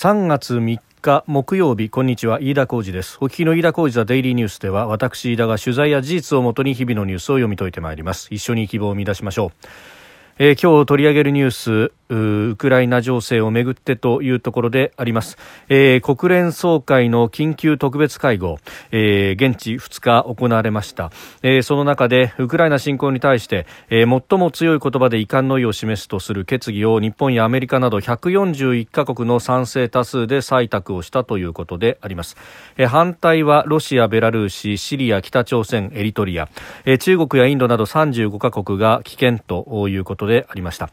3月3日木曜日こんにちは。飯田浩二です。お聞きの飯田浩二ザデイリーニュースでは私飯田が取材や事実をもとに日々のニュースを読み解いてまいります。一緒に希望を見出しましょう。えー、今日取り上げるニュースウクライナ情勢をめぐってというところであります、えー、国連総会の緊急特別会合、えー、現地2日行われました、えー、その中でウクライナ侵攻に対して、えー、最も強い言葉で遺憾の意を示すとする決議を日本やアメリカなど141カ国の賛成多数で採択をしたということであります、えー、反対はロシア、ベラルーシ、シリア、北朝鮮、エリトリア、えー、中国やインドなど35カ国が棄権ということでありました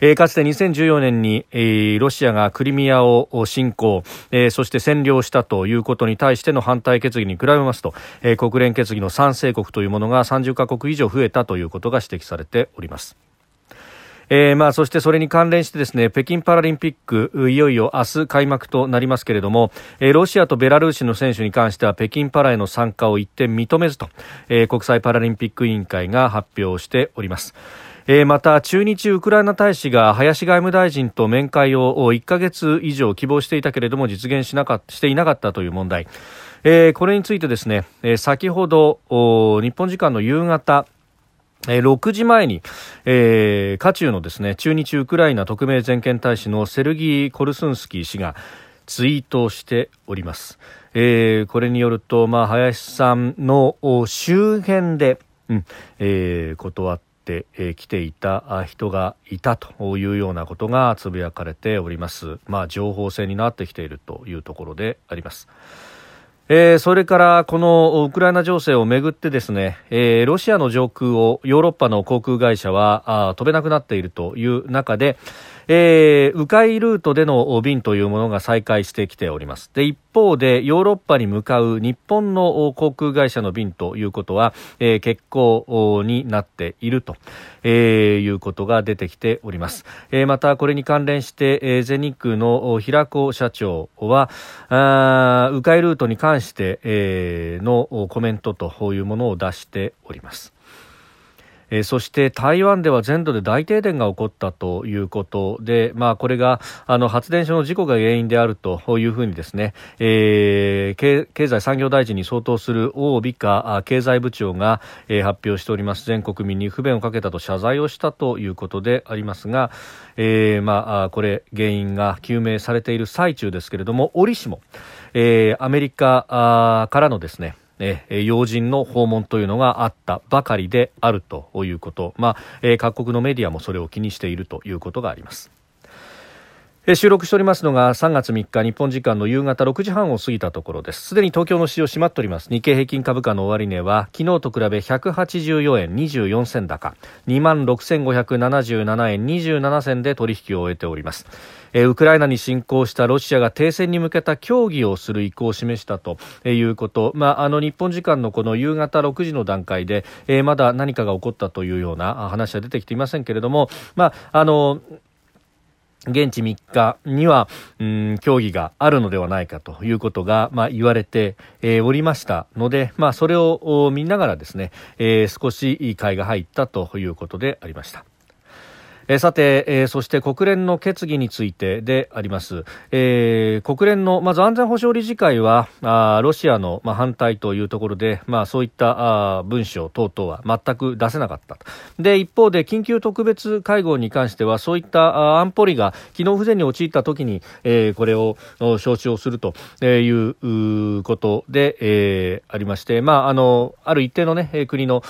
えー、かつて2014年に、えー、ロシアがクリミアを侵攻、えー、そして占領したということに対しての反対決議に比べますと、えー、国連決議の賛成国というものが30カ国以上増えたということが指摘されております。えー、まあそしてそれに関連してですね北京パラリンピックいよいよ明日開幕となりますけれども、えー、ロシアとベラルーシの選手に関しては北京パラへの参加を一点認めずと、えー、国際パラリンピック委員会が発表しております。え、また中日ウクライナ大使が林外務大臣と面会を1ヶ月以上希望していたけれども実現しなかしていなかったという問題、え、これについてですね、え、先ほど日本時間の夕方6時前に、えー、渦中のですね中日ウクライナ特命全権大使のセルギー・コルスンスキー氏がツイートしております、えー、これによると、まあ、林さんの周辺で、うんえー、断ってってきていた人がいたというようなことがつぶやかれております。まあ、情報戦になってきているというところであります。えー、それからこのウクライナ情勢をめぐってですね、えー、ロシアの上空をヨーロッパの航空会社は飛べなくなっているという中で、えー、迂回ルートでの便というものが再開してきております。で一方でヨーロッパに向かう日本の航空会社の便ということは、えー、欠航になっていると、えー、いうことが出てきております、えー、またこれに関連して、えー、全日空の平子社長はあ迂回ルートに関して、えー、のコメントというものを出しております。えー、そして台湾では全土で大停電が起こったということで、まあ、これがあの発電所の事故が原因であるというふうにですね、えー、経済産業大臣に相当する王美香経済部長が、えー、発表しております。全国民に不便をかけたと謝罪をしたということでありますが、えー、まあ、これ原因が究明されている最中ですけれども折しも、えー、アメリカからのですねえ要人の訪問というのがあったばかりであるということ、まあえ各国のメディアもそれを気にしているということがあります。収録しておりますのが3月3日日本時間の夕方6時半を過ぎたところです。すでに東京の市場閉まっております。日経平均株価の終値は昨日と比べ184円24銭高。2万6577円27銭で取引を終えております。ウクライナに侵攻したロシアが停戦に向けた協議をする意向を示したということ、まあ、あの日本時間のこの夕方6時の段階で、えー、まだ何かが起こったというような話は出てきていませんけれども、まあ、あの現地3日には、うん、協議があるのではないかということが、まあ、言われて、えー、おりましたので、まあ、それを見ながらですね、えー、少しいい買いが入ったということでありました。えー、さて、えー、そして国連の決議についてであります、えー、国連のまず安全保障理事会はあロシアの、まあ、反対というところで、まあ、そういったあ文書等々は全く出せなかったで一方で緊急特別会合に関してはそういったあ安保理が機能不全に陥ったときに、えー、これを招致をするということで、えー、ありまして、まあ、あのある一定の、ね、国の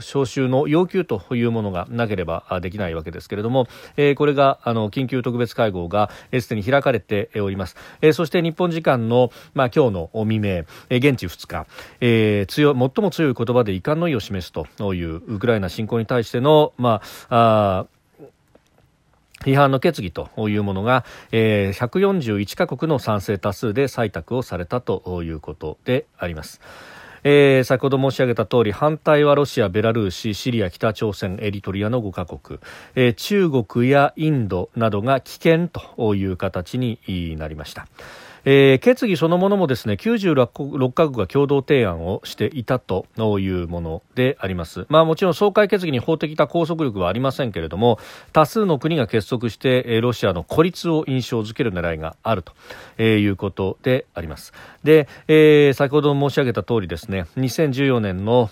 招集の要求というものがなければできないわけです。けですけれども、えー、これがあの緊急特別会合がすでに開かれております、えー、そして日本時間の、まあ、今日の未明、えー、現地2日、えー、強最も強い言葉で遺憾の意を示すというウクライナ侵攻に対しての、まあ、あ批判の決議というものが、えー、141カ国の賛成多数で採択をされたということであります。えー、先ほど申し上げた通り反対はロシア、ベラルーシ、シリア、北朝鮮、エリトリアの5カ国、えー、中国やインドなどが棄権という形になりました。えー、決議そのものもですね96カ国が共同提案をしていたというものであります。まあもちろん総会決議に法的な拘束力はありませんけれども多数の国が結束してロシアの孤立を印象づける狙いがあるということであります。で、えー、先ほど申し上げた通りですね2014年の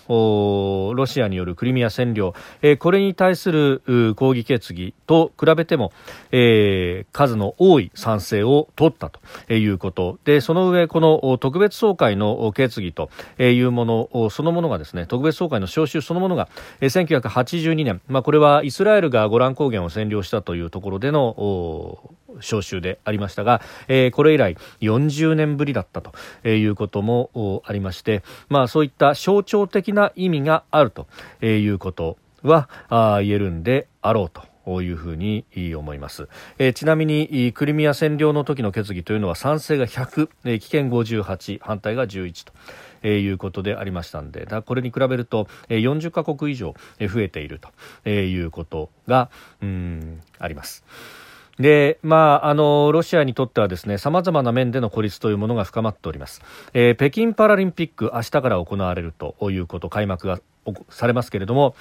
ロシアによるクリミア占領、えー、これに対する抗議決議と比べても、えー、数の多い賛成を取ったということでその上この特別総会の決議というものそのものがですね特別総会の招集そのものが1982年、まあ、これはイスラエルがゴラン高原を占領したというところでの招集でありましたが、えー、これ以来40年ぶりだったということもありまして、まあ、そういった象徴的な意味があるということは言えるんであろうと。いうふうに思います、えー、ちなみにクリミア占領の時の決議というのは賛成が100、えー、危険58反対が11と。えー、いうことでありましたのでこれに比べると、えー、40カ国以上、増えていると、えー、いうことがうんあります。で、まあ、あの、ロシアにとってはですね、様々な面での孤立というものが深まっております。えー、北京パラリンピック、明日から行われるということ、開幕がされますけれども、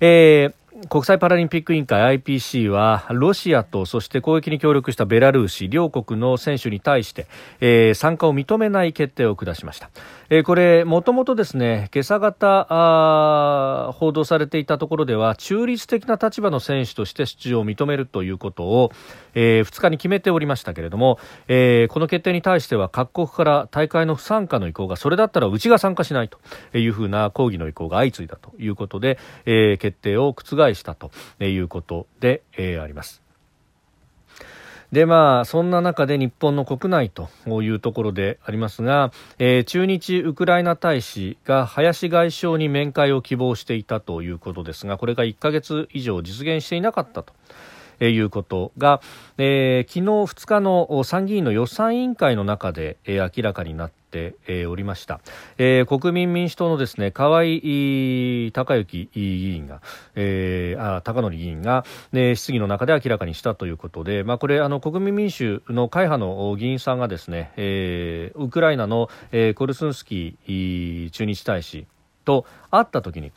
えー国際パラリンピック委員会 IPC はロシアとそして攻撃に協力したベラルーシ両国の選手に対して、えー、参加を認めない決定を下しました、えー、これもともとですね今朝方報道されていたところでは中立的な立場の選手として出場を認めるということを、えー、2日に決めておりましたけれども、えー、この決定に対しては各国から大会の不参加の意向がそれだったらうちが参加しないというふうな抗議の意向が相次いだということで、えー、決定を覆したということで、えー、あります。でまあそんな中で日本の国内というところでありますが、えー、中日ウクライナ大使が林外相に面会を希望していたということですがこれが1ヶ月以上実現していなかったと。え、いうことが、えー、昨日2日の参議院の予算委員会の中で、えー、明らかになっって、おりました、えー、国民民主党のですね河合孝之議員が、えー、あ高則議員が、ね、質疑の中で明らかにしたということで、まあ、これあの国民民主の会派の議員さんがですね、えー、ウクライナの、えー、コルスンスキー駐日大使と会った時に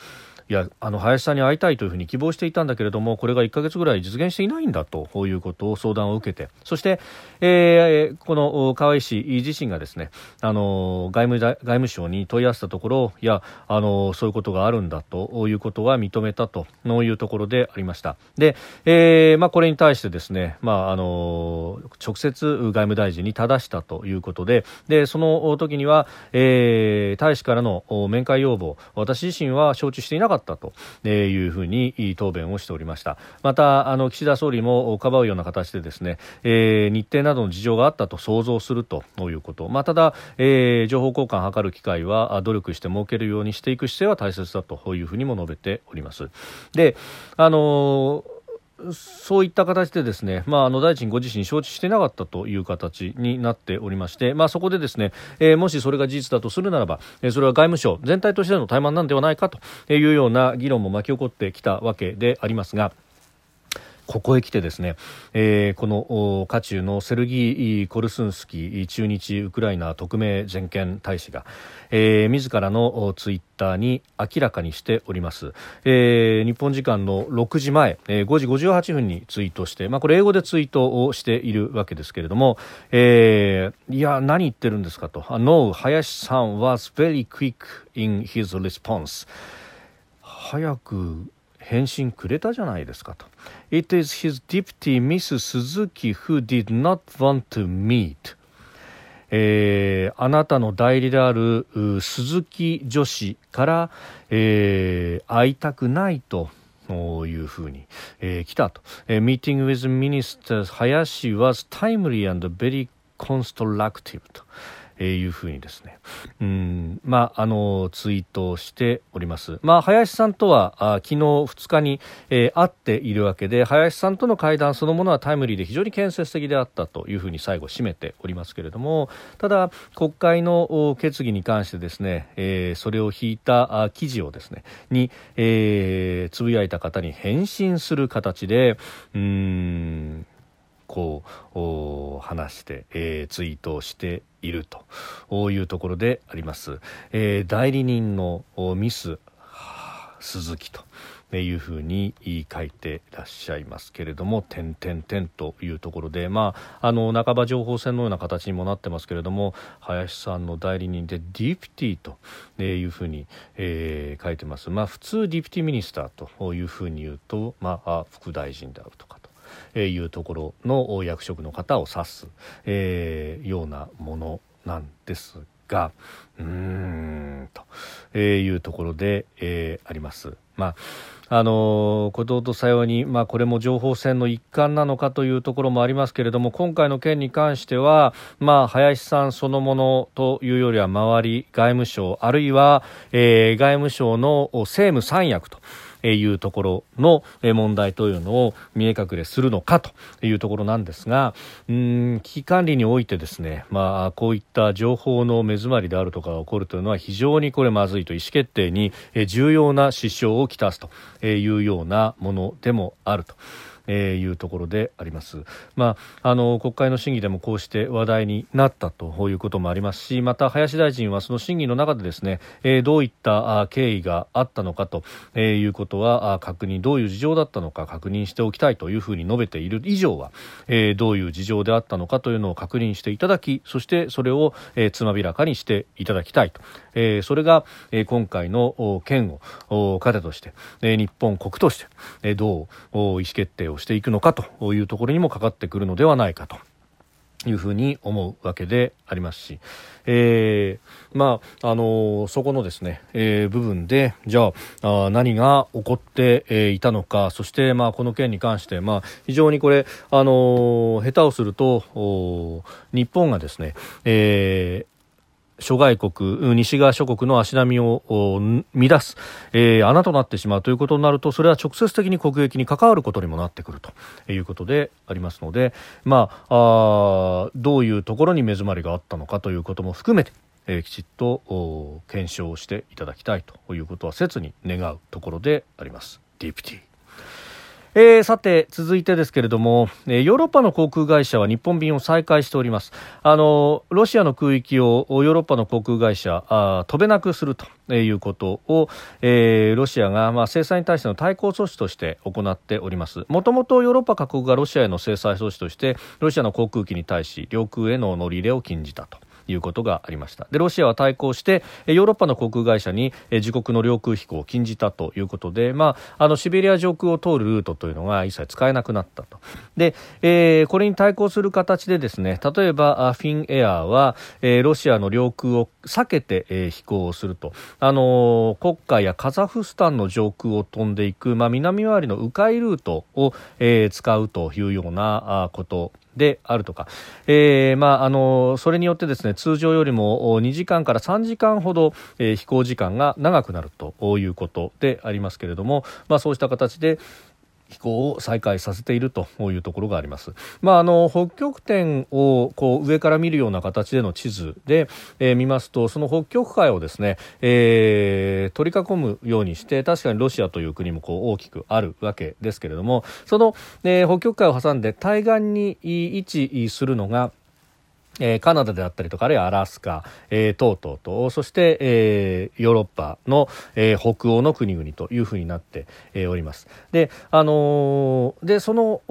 いやあの林さんに会いたいというふうに希望していたんだけれどもこれが1か月ぐらい実現していないんだということを相談を受けて。そして、えー、この河合氏自身がですねあの外務外務省に問い合わせたところいやあのそういうことがあるんだということは認めたというところでありました。で、えーまあ、これに対してですね、まあ、あの直接外務大臣に正したということででその時には、えー、大使からの面会要望私自身は承知していなかった。ったというふうに答弁をしておりました。またあの岸田総理もかばうような形でですね、えー、日程などの事情があったと想像するということ、まあ、ただ、えー、情報交換を図る機会は努力して設けるようにしていく姿勢は大切だというふうにも述べております。であのーそういった形でですね、まあ、あの大臣ご自身承知してなかったという形になっておりまして、まあ、そこでですね、えー、もしそれが事実だとするならば、えー、それは外務省全体としての怠慢なんではないかというような議論も巻き起こってきたわけでありますが。ここへ来てですね、えー、この渦中のセルギー・コルスンスキー駐日ウクライナ特命全権大使が、えー、自らのツイッターに明らかにしております、えー、日本時間の6時前、えー、5時58分にツイートして、まあ、これ英語でツイートをしているわけですけれども、えー、いや何言ってるんですかと。No 林さん was very quick in his response 早く返信くれたじゃないですかと。It is his deputy Miss Suzuki who did not want to meet. えー、あなたの代理である鈴木女子から、えー、会いたくないというふうに、えー、来たと。Meeting with Minister 林 was timely and very constructive と。いうふうにですね、うん。まあ、あのツイートしております。まあ、林さんとはあ昨日2日に、えー、会っているわけで林さんとの会談そのものはタイムリーで非常に建設的であったというふうに最後締めておりますけれどもただ国会の決議に関してですね、えー、それを引いた記事をですねに、えー、つぶやいた方に返信する形でうん。こう話して、えー、ツイートをしているというところであります、えー、代理人のミス鈴木というふうに書いていらっしゃいますけれども点点点というところで、まあ、あの半ば情報戦のような形にもなってますけれども林さんの代理人でディプティというふうに、えー、書いてます、まあ、普通ディプティミニスターというふうに言うと、まあ、副大臣であるとかと。いうところの役職の方を指す、えー、ようなものなんですがうーんというところで、えー、あります。まああの後藤とさように、まあ、これも情報戦の一環なのかというところもありますけれども今回の件に関しては、まあ、林さんそのものというよりは周り外務省あるいは、えー、外務省の政務三役と。いうところの問題というのを見え隠れするのかというところなんですがうん危機管理においてですね、まあ、こういった情報の目詰まりであるとかが起こるというのは非常にこれまずいと意思決定に重要な支障をきたすというようなものでもあると。えー、いうところであります。まあ、あの国会の審議でもこうして話題になったということもありますしまた林大臣はその審議の中でですね、えー、どういった経緯があったのかということは確認どういう事情だったのか確認しておきたいというふうに述べている以上は、えー、どういう事情であったのかというのを確認していただきそしてそれを、えー、つまびらかにしていただきたいと、えー、それが、えー、今回の件を糧として、えー、日本国として、えー、どう意思決定をしていくのかというところにもかかってくるのではないかと。いうふうに思うわけでありますし、えー、まあ、あのー、そこのですね、えー、部分で、じゃあ、あ何が起こって、えー、いたのか、そして、まあ、この件に関して、まあ、非常にこれ、あの下手をすると、日本がですね、えー、諸外国、西側諸国の足並みを乱す、えー、穴となってしまうということになると、それは直接的に国益に関わることにもなってくると。いうことでありますので、まあ、あどういうところに目詰まりがあったのかということも含めて、えー、きちっと検証していただきたいということは切に願うところであります。ディプティえー、さて続いてですけれども、えー、ヨーロッパの航空会社は日本便を再開しております。あのロシアの空域をヨーロッパの航空会社あ飛べなくするということを、えー、ロシアが、まあ、制裁に対しての対抗措置として行っております。もともとヨーロッパ各国がロシアへの制裁措置としてロシアの航空機に対し領空への乗り入れを禁じたと。いうことがありました。でロシアは対抗してヨーロッパの航空会社に自国の領空飛行を禁じたということで、まあ、あのシベリア上空を通るルートというのが一切使えなくなったと。で、えー、これに対抗する形でですね例えばフィンエアーは、えー、ロシアの領空を避けて、えー、飛行をすると、あのー、国家やカザフスタンの上空を飛んでいく、まあ、南回りの迂回ルートを、えー、使うというようなことであるとか、えー、まあ、あのそれによってですね通常よりも2時間から3時間ほど、えー、飛行時間が長くなるということでありますけれども、まあ、そうした形で、飛行を再開させているというところがあります。まあ、あの北極点をこう上から見るような形での地図で、えー、見ますとその北極海をですね、えー、取り囲むようにして確かにロシアという国もこう大きくあるわけですけれどもその、えー、北極海を挟んで対岸に位置するのがえー、カナダであったりとか、あるいはアラスカ、えー、等々と、そして、えー、ヨーロッパの、えー、北欧の国々というふうになって、えー、おります。で、あの、で、その、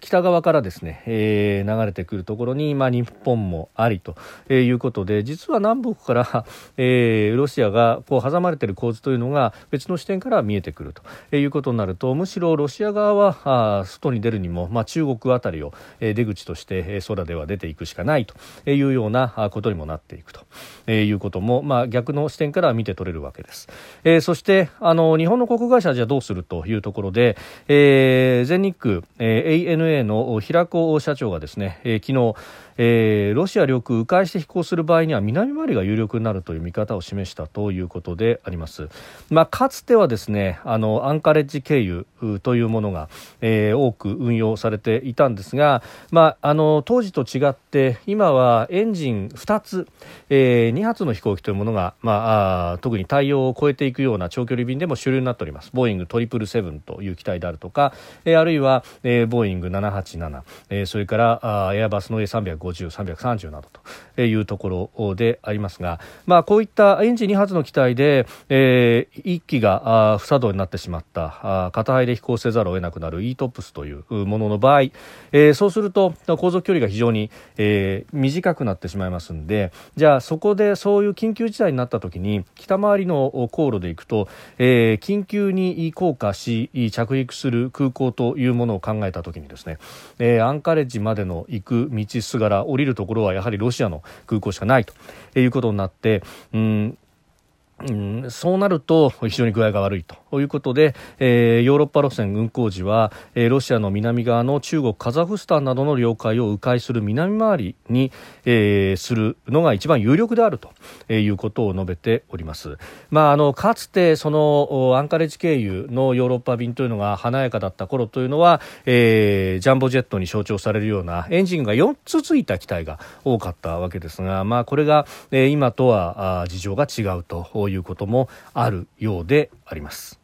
北側からですね、えー、流れてくるところに、まあ、日本もありということで実は南北から、えー、ロシアがこう挟まれている構図というのが別の視点から見えてくるということになるとむしろロシア側はあ外に出るにも、まあ、中国あたりを、出口として空では出ていくしかないというようなことにもなっていくということも、まあ、逆の視点から見て取れるわけです。えー、そしてあの日本の航空会社じゃどうするというところで、えー、全日空、えー ANA の平子社長がですね、えー、昨日えー、ロシア領空迂回して飛行する場合には南回りが有力になるという見方を示したということであります。まあ、かつてはですねあのアンカレッジ経由というものが、えー、多く運用されていたんですが、まあ、あの当時と違って今はエンジン2つ、えー、2発の飛行機というものが、まあ、特に対応を超えていくような長距離便でも主流になっておりますボーイング777という機体であるとか、えー、あるいは、えー、ボーインググ787、えー、それからあエアバスの A350、330などというところでありますが、まあ、こういったエンジン2発の機体で、えー、1機が不作動になってしまった片肺で飛行せざるを得なくなる ETOPS というものの場合、えー、そうすると航続距離が非常に、えー、短くなってしまいますのでじゃあそこでそういう緊急事態になった時に北回りの航路で行くと、えー、緊急に降下し着陸する空港というものを考えた時にですね、えー、アンカレッジまでの行く道すがら降りるところはやはりロシアの空港しかないということになってうんうん、そうなると非常に具合が悪いと。ということで、えー、ヨーロッパ路線運行時は、えー、ロシアの南側の中国、カザフスタンなどの領海を迂回する南回りに、えー、するのが一番有力であるとえいうことを述べております。まあ、あのかつてそのアンカレッジ経由のヨーロッパ便というのが華やかだった頃というのは、えー、ジャンボジェットに象徴されるようなエンジンが4つついた機体が多かったわけですが、まあ、これが、えー、今とは事情が違うということもあるようであります。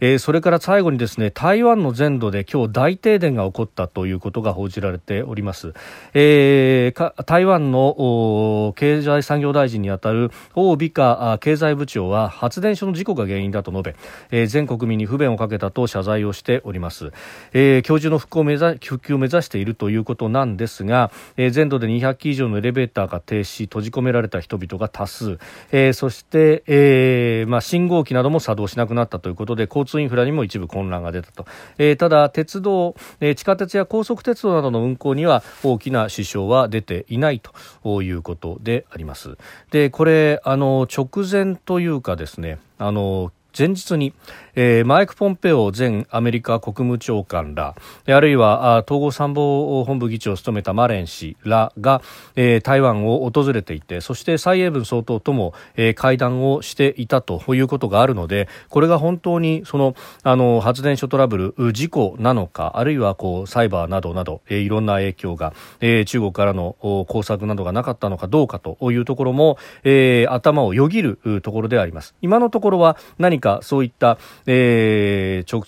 えー、それから最後にですね台湾の全土で今日大停電が起こったということが報じられております、えー、台湾の経済産業大臣にあたる王美香経済部長は発電所の事故が原因だと述べ、えー、全国民に不便をかけたと謝罪をしております、えー、今日中の復興を目指復旧を目指しているということなんですが、えー、全土で200機以上のエレベーターが停止閉じ込められた人々が多数、えー、そして、えーまあ、信号機なども作動しなくなったということで交通通インフラにも一部混乱が出たと、えー、ただ鉄道、えー、地下鉄や高速鉄道などの運行には大きな支障は出ていないということであります。でこれあの直前というかですねあの前日に、えー、マイク・ポンペオ前アメリカ国務長官らあるいは統合参謀本部議長を務めたマレン氏らが、えー、台湾を訪れていてそして蔡英文総統とも、えー、会談をしていたということがあるのでこれが本当にそのあの発電所トラブル事故なのかあるいはこうサイバーなどなど、えー、いろんな影響が、えー、中国からの工作などがなかったのかどうかというところも、えー、頭をよぎるところであります。今のところは何かそういった、えー、直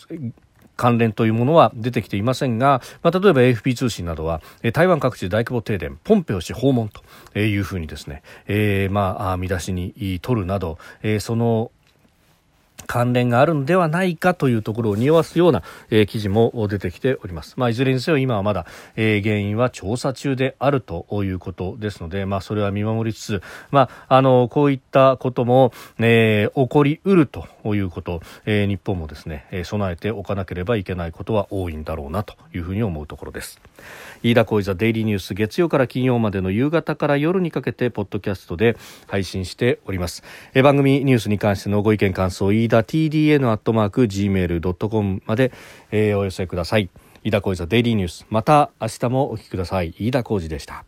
関連というものは出てきていませんが、まあ、例えば AFP 通信などは、え台湾各地で大規模停電ポンペオ氏訪問というふうにですね、えー、まあ見出しに取るなど、えー、その関連があるのではないかというところを匂わすような、えー、記事も出てきております。まあ、いずれにせよ今はまだ、えー、原因は調査中であるということですので、まあ、それは見守りつつ、まあ、あの、こういったことも、えー、起こりうるということ、えー、日本もですね、備えておかなければいけないことは多いんだろうなというふうに思うところです。飯田浩司ザデイリーニュース月曜から金曜までの夕方から夜にかけてポッドキャストで配信しております。え番組ニュースに関してのご意見感想飯田 TDN アットマーク gmail.com まで、えー、お寄せください。飯田浩司ザデイリーニュースまた明日もお聞きください。飯田浩司でした。